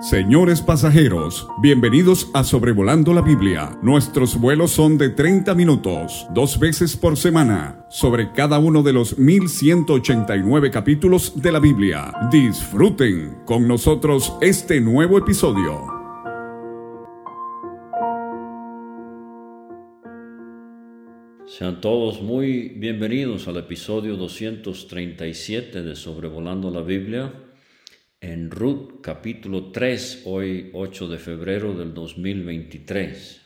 Señores pasajeros, bienvenidos a Sobrevolando la Biblia. Nuestros vuelos son de 30 minutos, dos veces por semana, sobre cada uno de los 1189 capítulos de la Biblia. Disfruten con nosotros este nuevo episodio. Sean todos muy bienvenidos al episodio 237 de Sobrevolando la Biblia en Ruth capítulo 3, hoy 8 de febrero del 2023.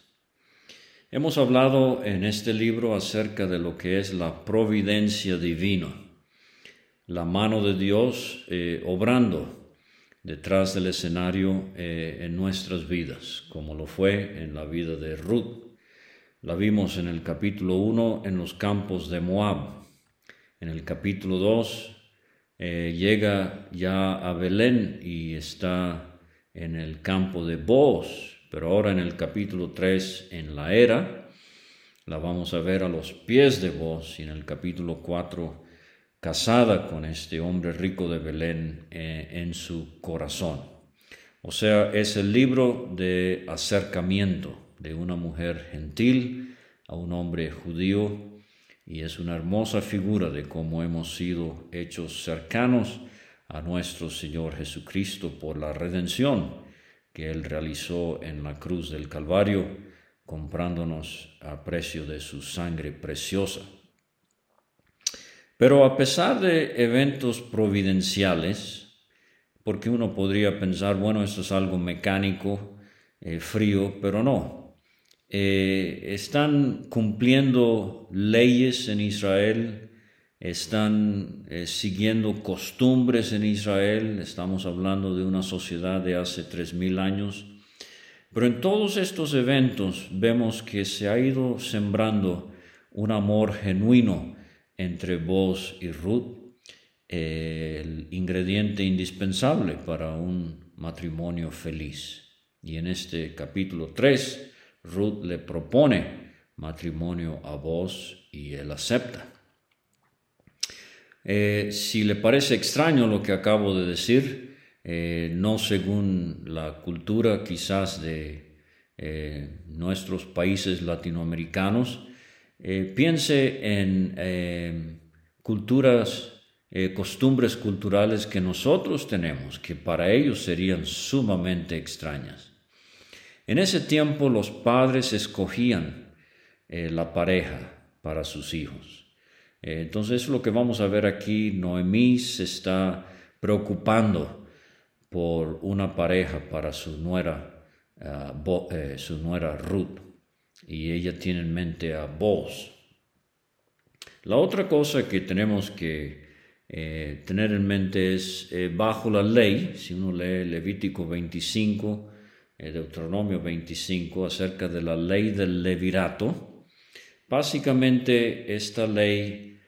Hemos hablado en este libro acerca de lo que es la providencia divina, la mano de Dios eh, obrando detrás del escenario eh, en nuestras vidas, como lo fue en la vida de Ruth. La vimos en el capítulo 1 en los campos de Moab, en el capítulo 2 eh, llega ya a Belén y está en el campo de Boz, pero ahora en el capítulo 3 en la era, la vamos a ver a los pies de Boz y en el capítulo 4 casada con este hombre rico de Belén eh, en su corazón. O sea, es el libro de acercamiento de una mujer gentil a un hombre judío y es una hermosa figura de cómo hemos sido hechos cercanos a nuestro Señor Jesucristo por la redención que Él realizó en la cruz del Calvario, comprándonos a precio de su sangre preciosa. Pero a pesar de eventos providenciales, porque uno podría pensar, bueno, esto es algo mecánico, eh, frío, pero no, eh, están cumpliendo leyes en Israel, están eh, siguiendo costumbres en Israel, estamos hablando de una sociedad de hace tres mil años, pero en todos estos eventos vemos que se ha ido sembrando un amor genuino entre vos y Ruth, eh, el ingrediente indispensable para un matrimonio feliz. Y en este capítulo 3 Ruth le propone matrimonio a vos y él acepta. Eh, si le parece extraño lo que acabo de decir, eh, no según la cultura quizás de eh, nuestros países latinoamericanos, piense en culturas, costumbres culturales que nosotros tenemos, que para ellos serían sumamente extrañas. En ese tiempo los padres escogían eh, la pareja para sus hijos. Eh, entonces lo que vamos a ver aquí, Noemí se está preocupando por una pareja para su nuera, ah, eh, su nuera Ruth, y ella tiene en mente a Boz. La otra cosa que tenemos que tener en mente es, bajo la ley, si uno lee Levítico 25, Deuteronomio 25 acerca de la ley del levirato. Básicamente esta ley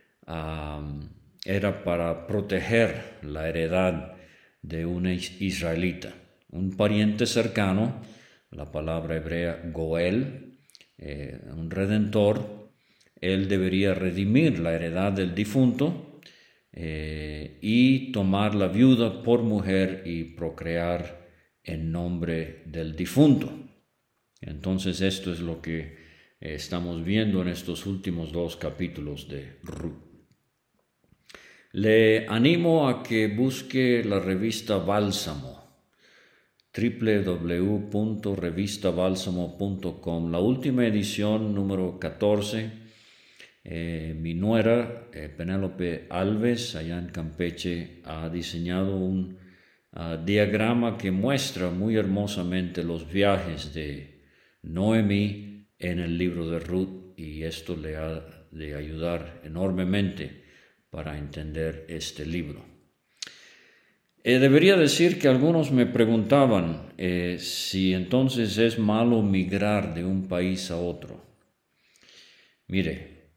era para proteger la heredad de un israelita, un pariente cercano, la palabra hebrea Goel, eh, un redentor, él debería redimir la heredad del difunto eh, y tomar la viuda por mujer y procrear en nombre del difunto. Entonces esto es lo que eh, estamos viendo en estos últimos dos capítulos de Ruth. Le animo a que busque la revista Bálsamo, www.revistabalsamo.com, la última edición número 14. Eh, mi nuera, eh, Penélope Alves, allá en Campeche, ha diseñado un diagrama que muestra muy hermosamente los viajes de Noemi en el libro de Ruth y esto le ha de ayudar enormemente para entender este libro. Eh, debería decir que algunos me preguntaban eh, si entonces es malo migrar de un país a otro. Mire,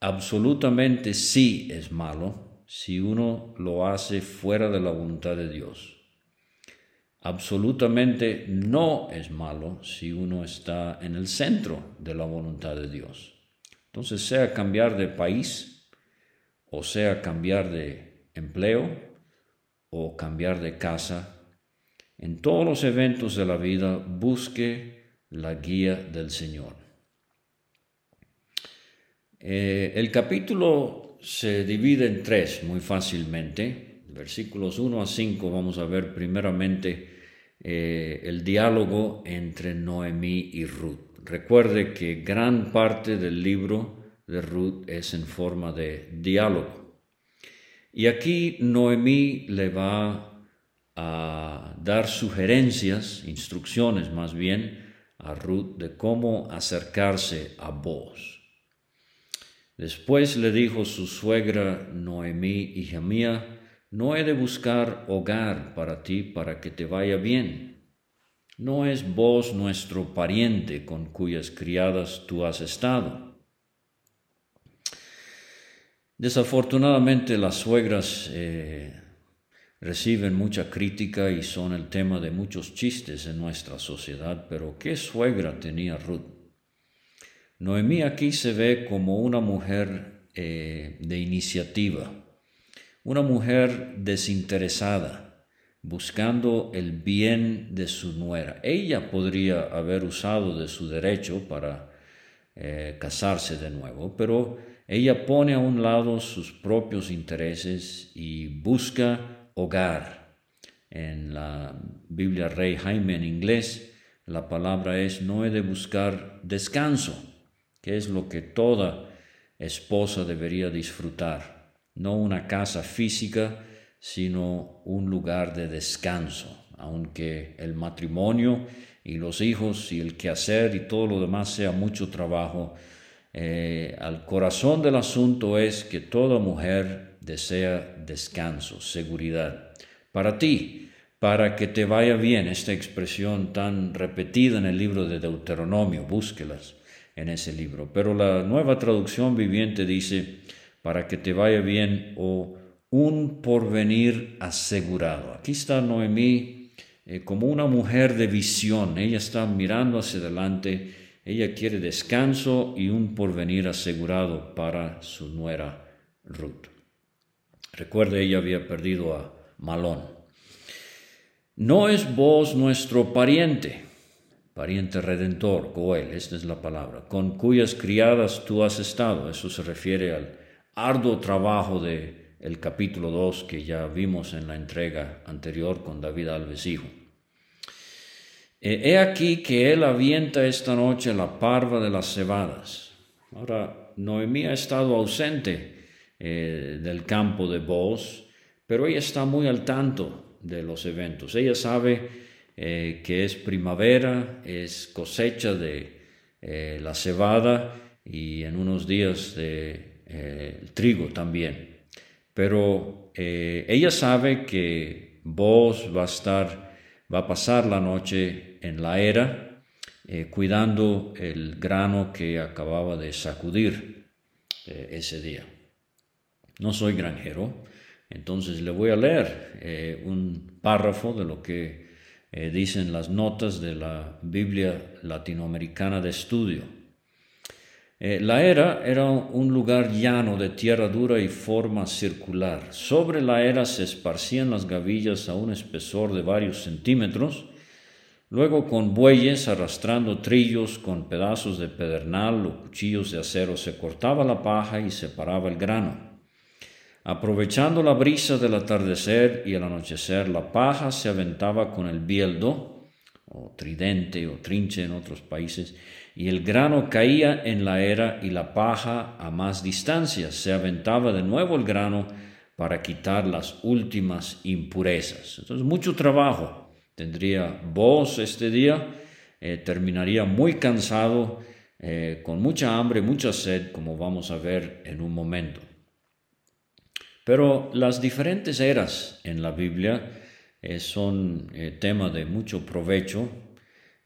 absolutamente sí es malo si uno lo hace fuera de la voluntad de Dios. Absolutamente no es malo si uno está en el centro de la voluntad de Dios. Entonces, sea cambiar de país, o sea cambiar de empleo, o cambiar de casa, en todos los eventos de la vida busque la guía del Señor. Eh, el capítulo se divide en tres muy fácilmente. Versículos 1 a 5 vamos a ver primeramente eh, el diálogo entre Noemí y Ruth. Recuerde que gran parte del libro de Ruth es en forma de diálogo. Y aquí Noemí le va a dar sugerencias, instrucciones más bien, a Ruth de cómo acercarse a vos. Después le dijo su suegra Noemí, hija mía, no he de buscar hogar para ti para que te vaya bien. ¿No es vos nuestro pariente con cuyas criadas tú has estado? Desafortunadamente las suegras eh, reciben mucha crítica y son el tema de muchos chistes en nuestra sociedad, pero ¿qué suegra tenía Ruth? Noemí aquí se ve como una mujer eh, de iniciativa, una mujer desinteresada, buscando el bien de su nuera. Ella podría haber usado de su derecho para eh, casarse de nuevo, pero ella pone a un lado sus propios intereses y busca hogar. En la Biblia Rey Jaime en inglés, la palabra es no he de buscar descanso que es lo que toda esposa debería disfrutar, no una casa física, sino un lugar de descanso, aunque el matrimonio y los hijos y el quehacer y todo lo demás sea mucho trabajo, eh, al corazón del asunto es que toda mujer desea descanso, seguridad. Para ti, para que te vaya bien, esta expresión tan repetida en el libro de Deuteronomio, búsquelas en ese libro. Pero la nueva traducción viviente dice, para que te vaya bien o un porvenir asegurado. Aquí está Noemí eh, como una mujer de visión. Ella está mirando hacia adelante. Ella quiere descanso y un porvenir asegurado para su nuera Ruth. Recuerde, ella había perdido a Malón. No es vos nuestro pariente pariente redentor, Goel, esta es la palabra, con cuyas criadas tú has estado. Eso se refiere al arduo trabajo de el capítulo 2 que ya vimos en la entrega anterior con David Alves hijo. he aquí que él avienta esta noche la parva de las cebadas. Ahora, Noemí ha estado ausente eh, del campo de Boz, pero ella está muy al tanto de los eventos. Ella sabe eh, que es primavera, es cosecha de eh, la cebada y en unos días de eh, trigo también. Pero ella sabe que vos va a estar, va a pasar la noche en la era, cuidando el grano que acababa de sacudir ese día. No soy granjero, entonces le voy a leer un párrafo de lo que eh, dicen las notas de la Biblia latinoamericana de estudio. Eh, la era era un lugar llano de tierra dura y forma circular. Sobre la era se esparcían las gavillas a un espesor de varios centímetros. Luego con bueyes arrastrando trillos con pedazos de pedernal o cuchillos de acero se cortaba la paja y separaba el grano. Aprovechando la brisa del atardecer y el anochecer, la paja se aventaba con el bieldo, o tridente o trinche en otros países, y el grano caía en la era y la paja a más distancia. Se aventaba de nuevo el grano para quitar las últimas impurezas. Entonces, mucho trabajo tendría vos este día, eh, terminaría muy cansado, eh, con mucha hambre, mucha sed, como vamos a ver en un momento. Pero las diferentes eras en la Biblia eh, son eh, tema de mucho provecho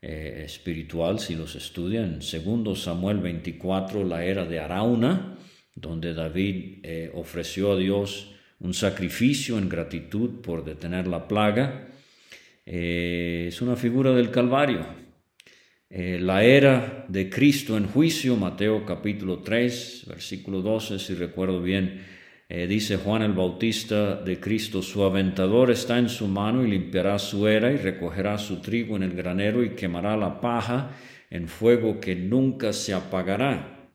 eh, espiritual si los estudian. Segundo Samuel 24, la era de Arauna, donde David ofreció a Dios un sacrificio en gratitud por detener la plaga. es una figura del Calvario. la era de Cristo en juicio, Mateo capítulo 3, versículo 12, si recuerdo bien, Eh, dice Juan el Bautista de Cristo, su aventador está en su mano y limpiará su era y recogerá su trigo en el granero y quemará la paja en fuego que nunca se apagará.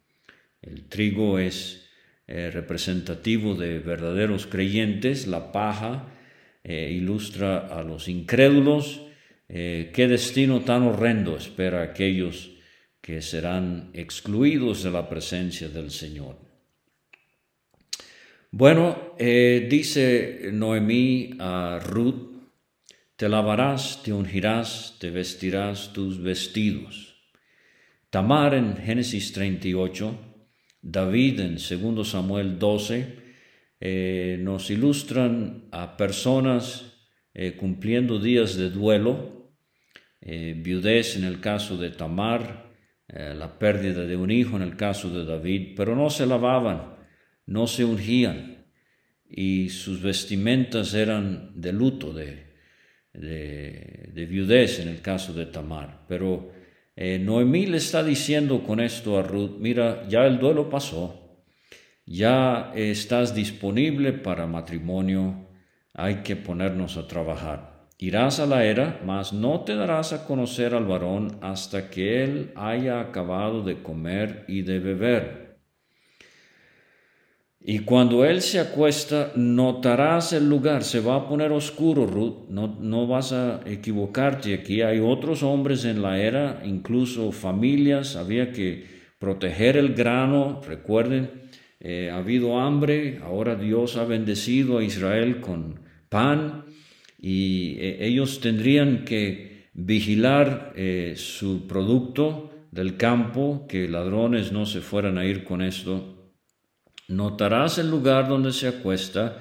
El trigo es eh, representativo de verdaderos creyentes, la paja eh, ilustra a los incrédulos. ¿Qué destino tan horrendo espera a aquellos que serán excluidos de la presencia del Señor? Bueno, eh, dice Noemí a Ruth, te lavarás, te ungirás, te vestirás tus vestidos. Tamar en Génesis 38, David en 2 Samuel 12, eh, nos ilustran a personas eh, cumpliendo días de duelo, viudez en el caso de Tamar, la pérdida de un hijo en el caso de David, pero no se lavaban no se ungían y sus vestimentas eran de luto, de, de, viudez en el caso de Tamar. Pero eh, Noemí le está diciendo con esto a Ruth, mira, ya el duelo pasó, ya estás disponible para matrimonio, hay que ponernos a trabajar. Irás a la era, mas no te darás a conocer al varón hasta que él haya acabado de comer y de beber y cuando él se acuesta, notarás el lugar, se va a poner oscuro, Ruth, no, no vas a equivocarte. Aquí hay otros hombres en la era, incluso familias, había que proteger el grano, recuerden, eh, ha habido hambre, ahora Dios ha bendecido a Israel con pan. Y eh, ellos tendrían que vigilar eh, su producto del campo, que ladrones no se fueran a ir con esto Notarás el lugar donde se acuesta,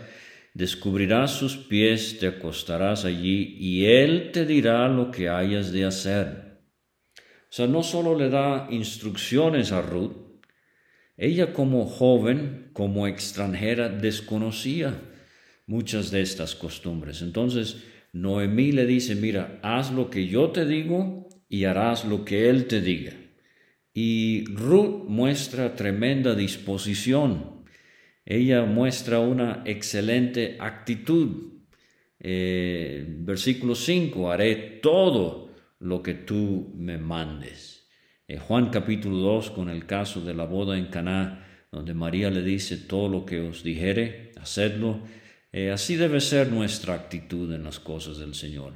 descubrirás sus pies, te acostarás allí y él te dirá lo que hayas de hacer. O sea, no solo le da instrucciones a Ruth, ella como joven, como extranjera, desconocía muchas de estas costumbres. Entonces, Noemí le dice, mira, haz lo que yo te digo y harás lo que él te diga. Y Ruth muestra tremenda disposición. Ella muestra una excelente actitud. Eh, versículo 5, haré todo lo que tú me mandes. Eh, Juan capítulo 2 con el caso de la boda en Caná, donde María le dice todo lo que os dijere, hacedlo. Eh, así debe ser nuestra actitud en las cosas del Señor.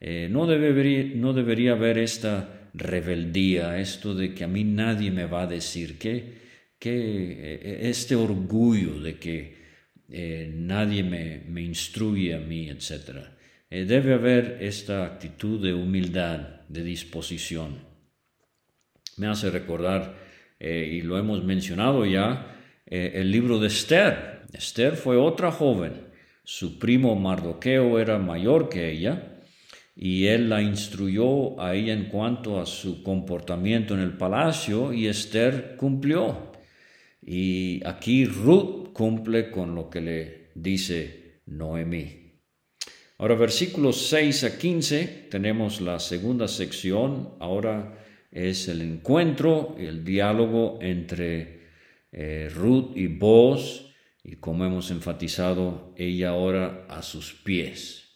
no, debería, no debería haber esta rebeldía, esto de que a mí nadie me va a decir, que, que eh, este orgullo de que eh, nadie me, me, instruye a mí, etc. Eh, debe haber esta actitud de humildad, de disposición. Me hace recordar, y lo hemos mencionado ya, el libro de Esther. Esther fue otra joven. Su primo Mardoqueo era mayor que ella y él la instruyó a ella en cuanto a su comportamiento en el palacio y Esther cumplió. Y aquí Ruth cumple con lo que le dice Noemí. Ahora versículos 6 a 15 tenemos la segunda sección. Ahora es el encuentro, el diálogo entre eh, Ruth y Boaz y como hemos enfatizado, ella ahora a sus pies.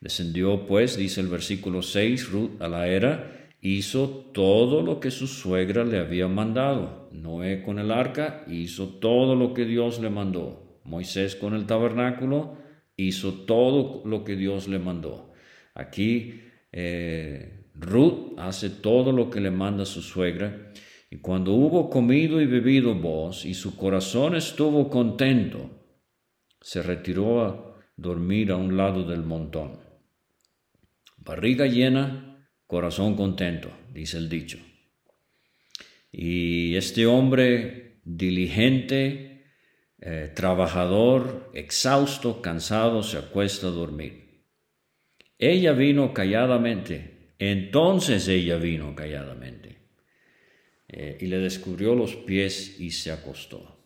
Descendió pues, dice el versículo 6, Ruth a la era, hizo todo lo que su suegra le había mandado. Noé con el arca hizo todo lo que Dios le mandó. Moisés con el tabernáculo hizo todo lo que Dios le mandó. Aquí eh, Ruth hace todo lo que le manda su suegra. Y cuando hubo comido y bebido vos y su corazón estuvo contento, se retiró a dormir a un lado del montón. Barriga llena, corazón contento, dice el dicho. Y este hombre diligente, eh, trabajador, exhausto, cansado, se acuesta a dormir. Ella vino calladamente, entonces ella vino calladamente, eh, y le descubrió los pies y se acostó.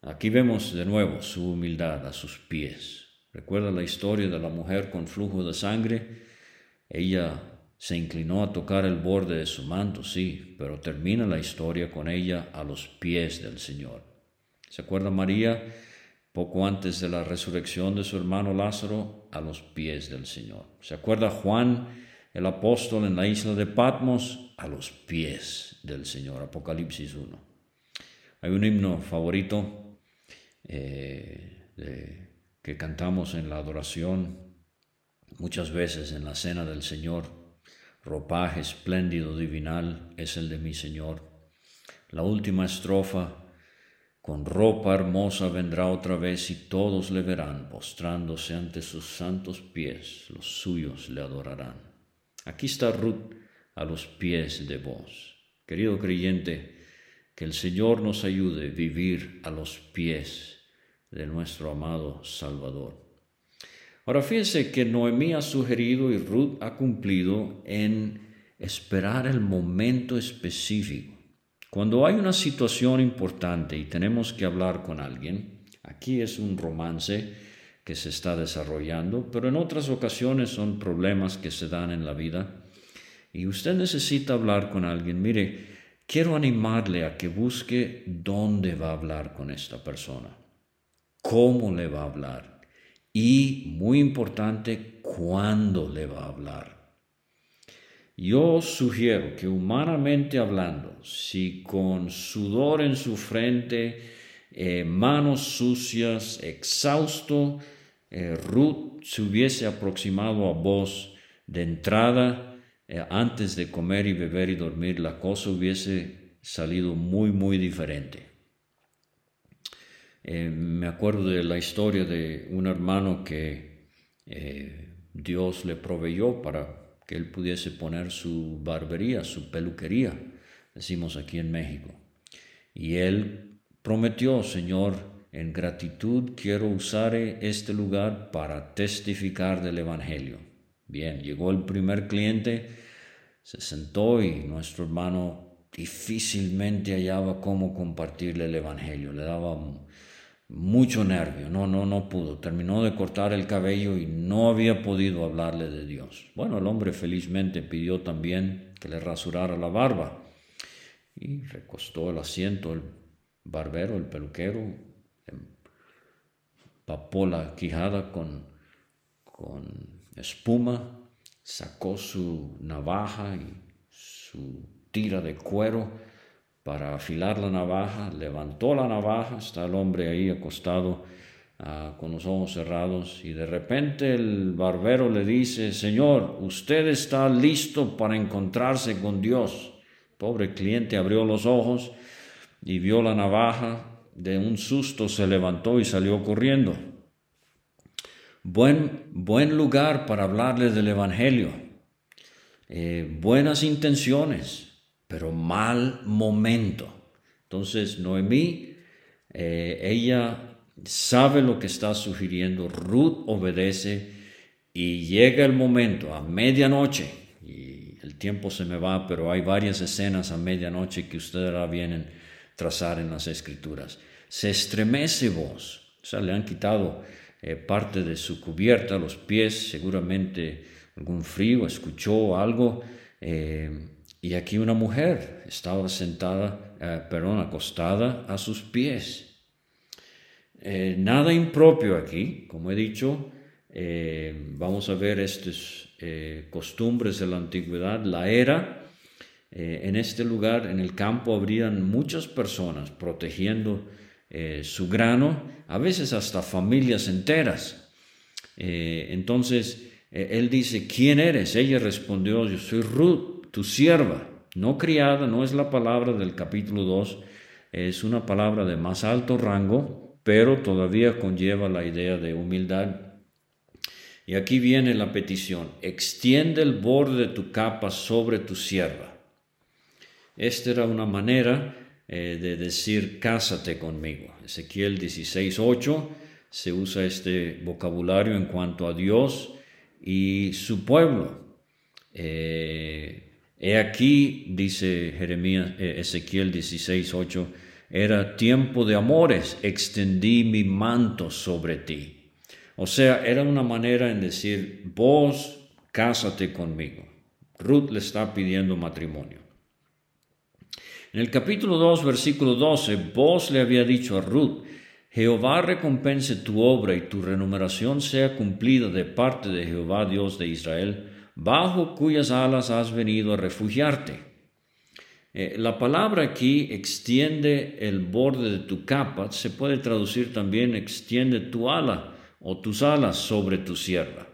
Aquí vemos de nuevo su humildad a sus pies. Recuerda la historia de la mujer con flujo de sangre. Ella se inclinó a tocar el borde de su manto, sí, pero termina la historia con ella a los pies del Señor. ¿Se acuerda María? Poco antes de la resurrección de su hermano Lázaro, a los pies del Señor. ¿Se acuerda Juan, el apóstol en la isla de Patmos? A los pies del Señor. Apocalipsis 1. Hay un himno favorito eh, que cantamos en la adoración, muchas veces en la cena del Señor. Ropaje espléndido divinal es el de mi Señor. La última estrofa con ropa hermosa vendrá otra vez y todos le verán, postrándose ante sus santos pies, los suyos le adorarán. Aquí está Ruth a los pies de vos. Querido creyente, que el Señor nos ayude a vivir a los pies de nuestro amado Salvador. Ahora fíjense que Noemí ha sugerido y Ruth ha cumplido en esperar el momento específico cuando hay una situación importante y tenemos que hablar con alguien, aquí es un romance que se está desarrollando, pero en otras ocasiones son problemas que se dan en la vida y usted necesita hablar con alguien. Mire, quiero animarle a que busque dónde va a hablar con esta persona, cómo le va a hablar y, muy importante, cuándo le va a hablar. Yo sugiero que humanamente hablando, si con sudor en su frente, eh, manos sucias, exhausto, eh, Ruth se hubiese aproximado a vos de entrada, eh, antes de comer y beber y dormir, la cosa hubiese salido muy, muy diferente. Me acuerdo de la historia de un hermano que Dios le proveyó para que él pudiese poner su barbería, su peluquería, decimos aquí en México. Y él prometió, Señor, en gratitud quiero usar este lugar para testificar del Evangelio. Bien, llegó el primer cliente, se sentó y nuestro hermano difícilmente hallaba cómo compartirle el Evangelio. Le daba mucho nervio, no, no, no pudo. Terminó de cortar el cabello y no había podido hablarle de Dios. Bueno, el hombre felizmente pidió también que le rasurara la barba y recostó el asiento el barbero, el peluquero, empapó la quijada con, con espuma, sacó su navaja y su tira de cuero para afilar la navaja, levantó la navaja, está el hombre ahí acostado ah, con los ojos cerrados y de repente el barbero le dice, Señor, usted está listo para encontrarse con Dios. Pobre cliente abrió los ojos y vio la navaja, de un susto se levantó y salió corriendo. Buen, buen lugar para hablarle del Evangelio, eh, buenas intenciones, pero mal momento. Entonces Noemí, eh, ella sabe lo que está sugiriendo, Ruth obedece y llega el momento a medianoche, y el tiempo se me va, pero hay varias escenas a medianoche que ustedes la vienen trazar en las escrituras. Se estremece vos, o sea, le han quitado eh, parte de su cubierta, los pies, seguramente algún frío, escuchó algo. Eh, y aquí una mujer estaba sentada, eh, perdón, acostada a sus pies. Eh, nada impropio aquí, como he dicho, eh, vamos a ver estas costumbres de la antigüedad, la era. en este lugar, en el campo, habrían muchas personas protegiendo su grano, a veces hasta familias enteras. entonces, él dice, ¿quién eres? Ella respondió, yo soy Ruth tu sierva, no criada, no es la palabra del capítulo 2, es una palabra de más alto rango, pero todavía conlleva la idea de humildad. Y aquí viene la petición, extiende el borde de tu capa sobre tu sierva. Esta era una manera eh, de decir, cásate conmigo. Ezequiel 16.8 se usa este vocabulario en cuanto a Dios y su pueblo. Eh, He aquí, dice Jeremías, eh, Ezequiel 16, 8, era tiempo de amores, extendí mi manto sobre ti. O sea, era una manera en decir, vos cásate conmigo. Ruth le está pidiendo matrimonio. En el capítulo 2, versículo 12, vos le había dicho a Ruth, Jehová recompense tu obra y tu remuneración sea cumplida de parte de Jehová Dios de Israel, bajo cuyas alas has venido a refugiarte. Eh, la palabra aquí extiende el borde de tu capa, se puede traducir también extiende tu ala o tus alas sobre tu sierra.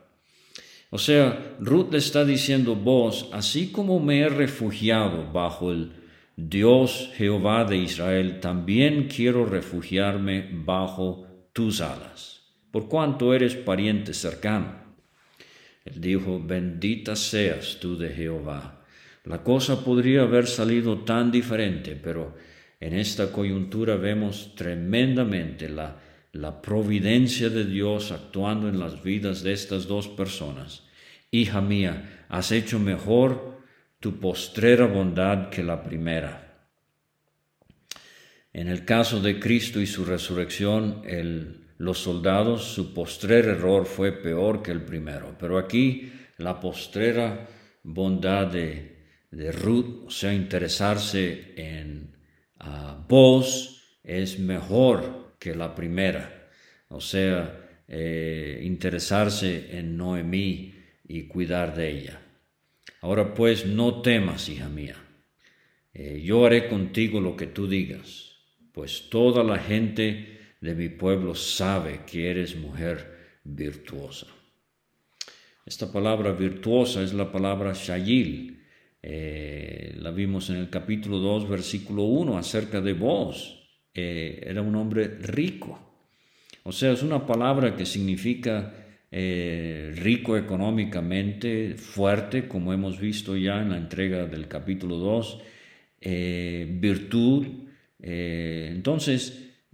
O sea, Ruth le está diciendo vos, así como me he refugiado bajo el Dios Jehová de Israel, también quiero refugiarme bajo tus alas, por cuanto eres pariente cercano. Él dijo, bendita seas tú de Jehová. La cosa podría haber salido tan diferente, pero en esta coyuntura vemos tremendamente la, la providencia de Dios actuando en las vidas de estas dos personas. Hija mía, has hecho mejor tu postrera bondad que la primera. En el caso de Cristo y su resurrección, los soldados, su postrer error fue peor que el primero, pero aquí la postrera bondad de, Ruth, o sea, interesarse en vos, es mejor que la primera, o sea, eh, interesarse en Noemí y cuidar de ella. Ahora pues no temas, hija mía, eh, yo haré contigo lo que tú digas, pues toda la gente de mi pueblo sabe que eres mujer virtuosa. Esta palabra virtuosa es la palabra shayil. Eh, la vimos en el capítulo 2, versículo 1, acerca de vos. Eh, era un hombre rico. O sea, es una palabra que significa eh, rico económicamente, fuerte, como hemos visto ya en la entrega del capítulo 2, eh, virtud.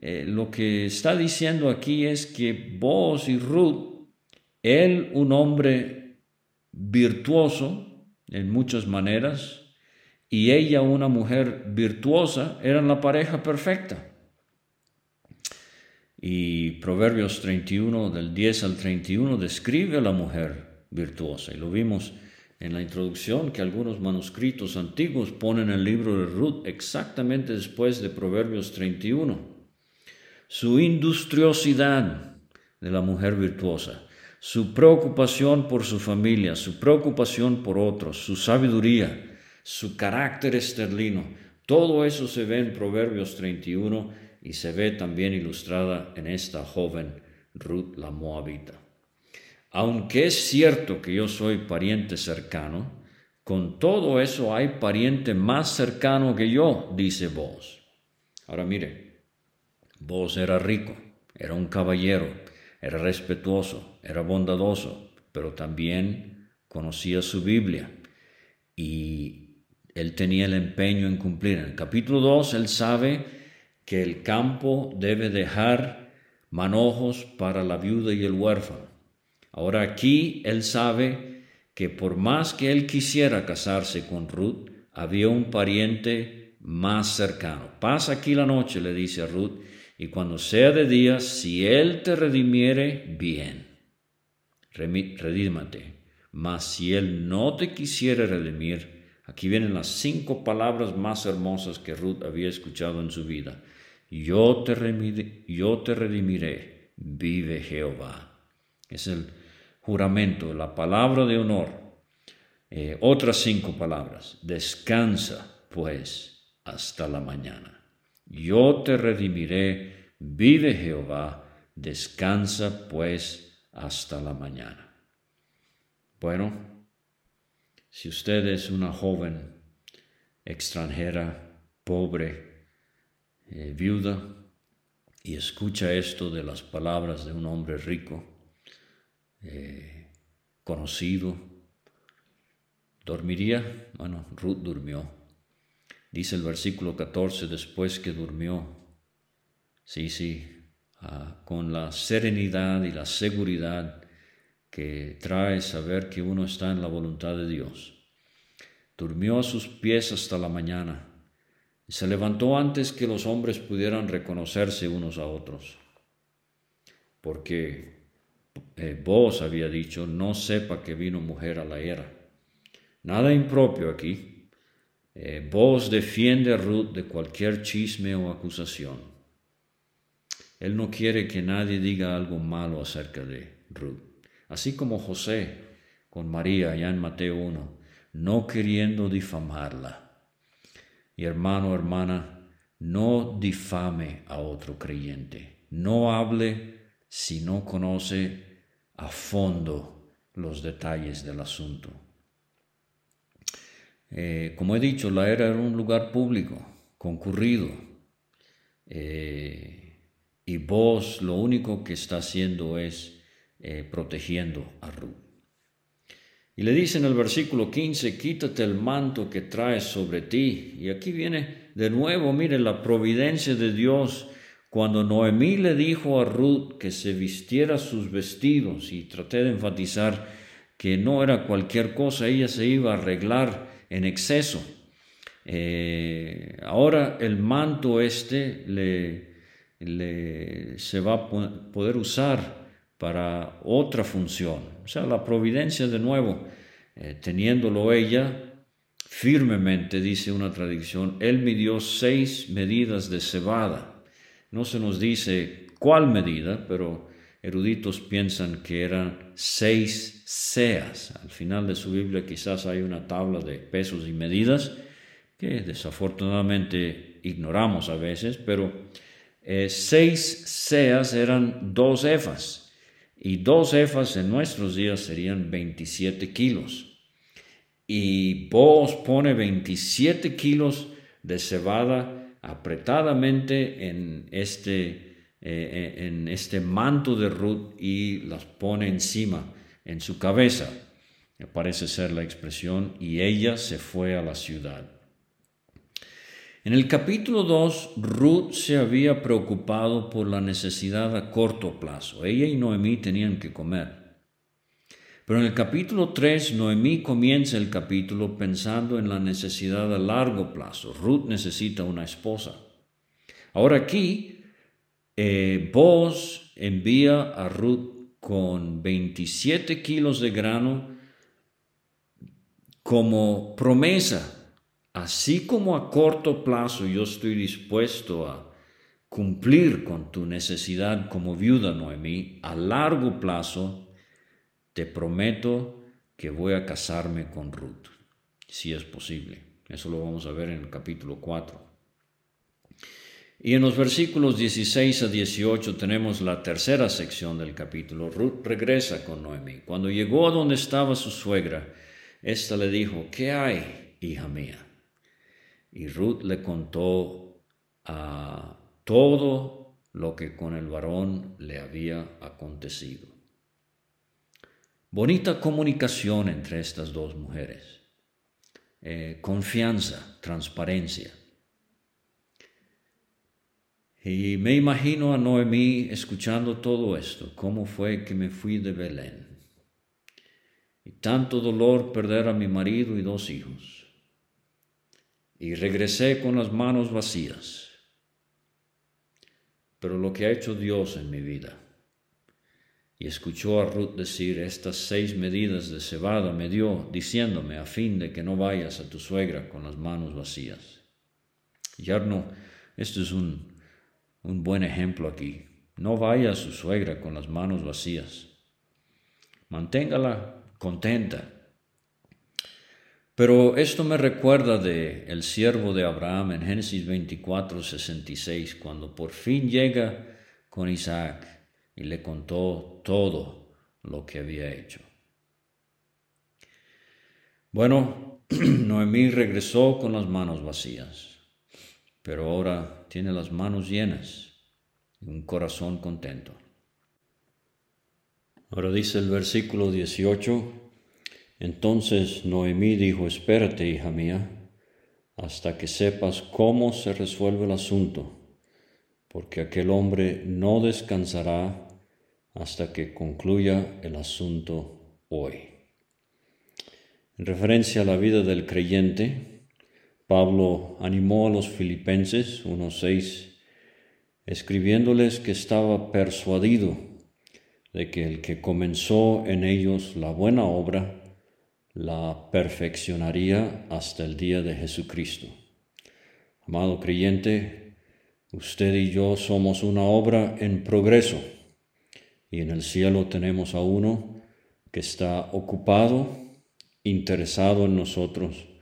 Eh, lo que está diciendo aquí es que vos y Ruth, él un hombre virtuoso en muchas maneras, y ella una mujer virtuosa, eran la pareja perfecta. Y Proverbios 31, del 10 al 31, describe a la mujer virtuosa. Y lo vimos en la introducción que algunos manuscritos antiguos ponen el libro de Ruth exactamente después de Proverbios 31. Su industriosidad de la mujer virtuosa, su preocupación por su familia, su preocupación por otros, su sabiduría, su carácter esterlino, todo eso se ve en Proverbios 31 y se ve también ilustrada en esta joven Ruth la Moabita. Aunque es cierto que yo soy pariente cercano, con todo eso hay pariente más cercano que yo, dice vos. Ahora mire, vos era rico, era un caballero, era respetuoso, era bondadoso, pero también conocía su Biblia y él tenía el empeño en cumplir. En el capítulo 2 él sabe que el campo debe dejar manojos para la viuda y el huérfano. Ahora aquí él sabe que por más que él quisiera casarse con Ruth, había un pariente más cercano. Pasa aquí la noche, le dice a Ruth, y cuando sea de día, si él te redimiere, bien. Redímate. Mas si él no te quisiere redimir, aquí vienen las cinco palabras más hermosas que Ruth había escuchado en su vida yo te, redimiré, vive Jehová. Es el juramento, la palabra de honor. Eh, otras cinco palabras. Descansa, pues, hasta la mañana. Yo te redimiré, vive Jehová, descansa, pues, hasta la mañana. Bueno, si usted es una joven extranjera, pobre, eh, viuda y escucha esto de las palabras de un hombre rico, eh, conocido, ¿dormiría? Bueno, Ruth durmió. Dice el versículo 14, después que durmió, sí, sí, ah, con la serenidad y la seguridad que trae saber que uno está en la voluntad de Dios. Durmió a sus pies hasta la mañana se levantó antes que los hombres pudieran reconocerse unos a otros, porque eh, vos había dicho, no sepa que vino mujer a la era. Nada impropio aquí, eh, vos defiende a Ruth de cualquier chisme o acusación. Él no quiere que nadie diga algo malo acerca de Ruth. Así como José con María allá en Mateo 1, no queriendo difamarla. Y hermano, hermana, no difame a otro creyente. No hable si no conoce a fondo los detalles del asunto. Eh, como he dicho, la era era un lugar público, concurrido. Eh, y vos lo único que está haciendo es eh, protegiendo a Ruth. Y le dice en el versículo 15, quítate el manto que traes sobre ti. Y aquí viene de nuevo, mire, la providencia de Dios. Cuando Noemí le dijo a Ruth que se vistiera sus vestidos, y traté de enfatizar que no era cualquier cosa, ella se iba a arreglar en exceso. Eh, ahora el manto este le, se va a poder usar para otra función. O sea, la providencia de nuevo, eh, teniéndolo ella firmemente, dice una tradición, él midió seis medidas de cebada. No se nos dice cuál medida, pero eruditos piensan que eran seis seas. Al final de su Biblia quizás hay una tabla de pesos y medidas que desafortunadamente ignoramos a veces, pero eh, seis seas eran dos efas y dos efas en nuestros días serían 27 kilos. Y vos pone 27 kilos de cebada apretadamente en este, eh, eh, en este manto de Ruth y las pone encima, en su cabeza. Parece ser la expresión, y ella se fue a la ciudad. En el capítulo 2, Ruth se había preocupado por la necesidad a corto plazo. Ella y Noemí tenían que comer. Pero en el capítulo 3, Noemí comienza el capítulo pensando en la necesidad a largo plazo. Ruth necesita una esposa. Ahora aquí, eh, Boaz envía a Ruth con 27 kilos de grano como promesa así como a corto plazo yo estoy dispuesto a cumplir con tu necesidad como viuda, Noemí, a largo plazo te prometo que voy a casarme con Ruth, si es posible. Eso lo vamos a ver en el capítulo 4. Y en los versículos 16 a 18 tenemos la tercera sección del capítulo. Ruth regresa con Noemí. Cuando llegó a donde estaba su suegra, ésta le dijo, ¿qué hay, hija mía? Y Ruth le contó a todo lo que con el varón le había acontecido. Bonita comunicación entre estas dos mujeres. Eh, confianza, transparencia. Y me imagino a Noemí escuchando todo esto, cómo fue que me fui de Belén. Y tanto dolor perder a mi marido y dos hijos y regresé con las manos vacías. Pero lo que ha hecho Dios en mi vida, y escuchó a Ruth decir, estas seis medidas de cebada me dio, diciéndome, a fin de que no vayas a tu suegra con las manos vacías. Yarno, esto es un, un buen ejemplo aquí. No vaya a su suegra con las manos vacías. Manténgala contenta, pero esto me recuerda de el siervo de Abraham en Génesis 24, 66, cuando por fin llega con Isaac y le contó todo lo que había hecho. Bueno, Noemí regresó con las manos vacías, pero ahora tiene las manos llenas y un corazón contento. Ahora dice el versículo 18, entonces Noemí dijo, espérate, hija mía, hasta que sepas cómo se resuelve el asunto, porque aquel hombre no descansará hasta que concluya el asunto hoy. En referencia a la vida del creyente, Pablo animó a los filipenses 1.6, escribiéndoles que estaba persuadido de que el que comenzó en ellos la buena obra, la perfeccionaría hasta el día de Jesucristo. Amado creyente, usted y yo somos una obra en progreso y en el cielo tenemos a uno que está ocupado, interesado en nosotros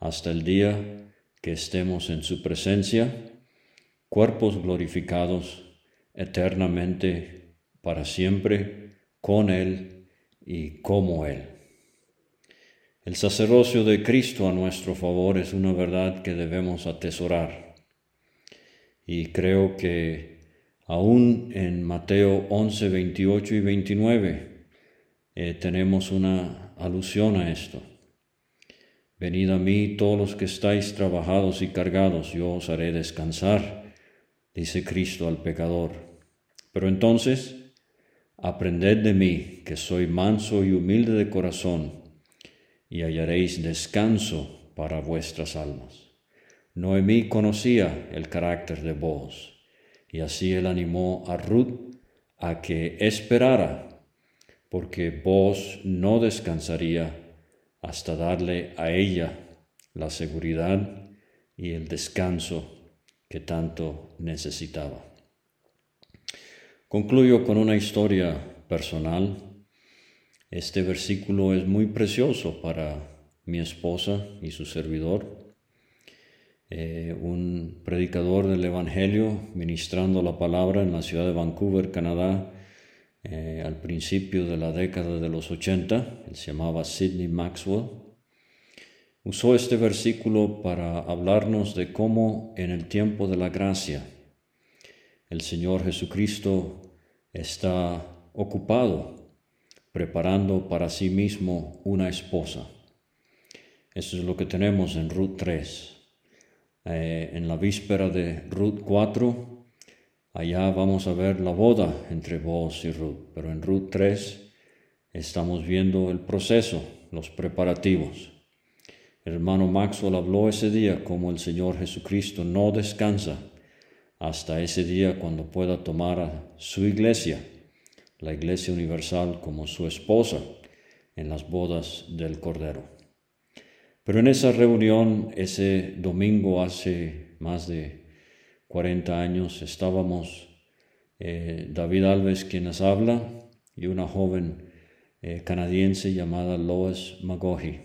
hasta el día que estemos en su presencia, cuerpos glorificados eternamente para siempre con Él y como Él. El sacerdocio de Cristo a nuestro favor es una verdad que debemos atesorar. Y creo que aún en Mateo 11, 28 y 29 eh, tenemos una alusión a esto. Venid a mí todos los que estáis trabajados y cargados, yo os haré descansar, dice Cristo al pecador. Pero entonces, aprended de mí, que soy manso y humilde de corazón, y hallaréis descanso para vuestras almas. Noemí conocía el carácter de vos, y así él animó a Ruth a que esperara, porque vos no descansaría hasta darle a ella la seguridad y el descanso que tanto necesitaba. Concluyo con una historia personal. Este versículo es muy precioso para mi esposa y su servidor. Eh, un predicador del Evangelio ministrando la palabra en la ciudad de Vancouver, Canadá, eh, al principio de la década de los 80, él se llamaba Sidney Maxwell, usó este versículo para hablarnos de cómo en el tiempo de la gracia el Señor Jesucristo está ocupado preparando para sí mismo una esposa. Eso es lo que tenemos en Ruth 3. Eh, en la víspera de Ruth 4, Allá vamos a ver la boda entre vos y Ruth, pero en Ruth 3 estamos viendo el proceso, los preparativos. Hermano Maxwell habló ese día como el Señor Jesucristo no descansa hasta ese día cuando pueda tomar a su iglesia, la iglesia universal, como su esposa en las bodas del Cordero. Pero en esa reunión, ese domingo hace más de 40 años estábamos eh, David Alves quienes habla y una joven eh, canadiense llamada Lois Magohi.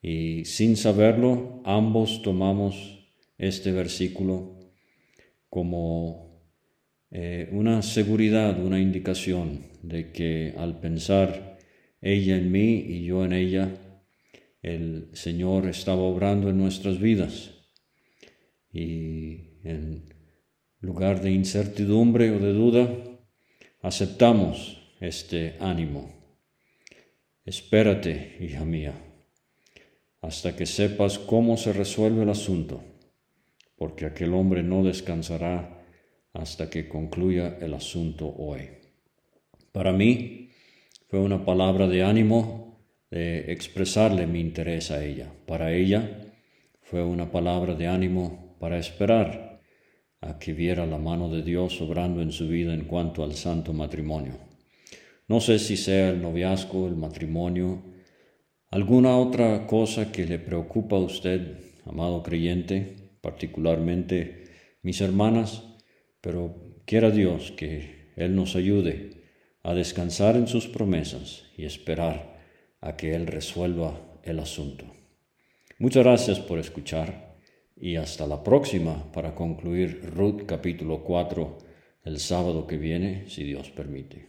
Y sin saberlo, ambos tomamos este versículo como eh, una seguridad, una indicación de que al pensar ella en mí y yo en ella, el Señor estaba obrando en nuestras vidas. Y en lugar de incertidumbre o de duda, aceptamos este ánimo. Espérate, hija mía, hasta que sepas cómo se resuelve el asunto, porque aquel hombre no descansará hasta que concluya el asunto hoy. Para mí fue una palabra de ánimo de expresarle mi interés a ella. Para ella fue una palabra de ánimo para esperar a que viera la mano de Dios obrando en su vida en cuanto al santo matrimonio. No sé si sea el noviazgo, el matrimonio, alguna otra cosa que le preocupa a usted, amado creyente, particularmente mis hermanas, pero quiera Dios que Él nos ayude a descansar en sus promesas y esperar a que Él resuelva el asunto. Muchas gracias por escuchar y hasta la próxima para concluir Ruth capítulo 4 el sábado que viene, si Dios permite.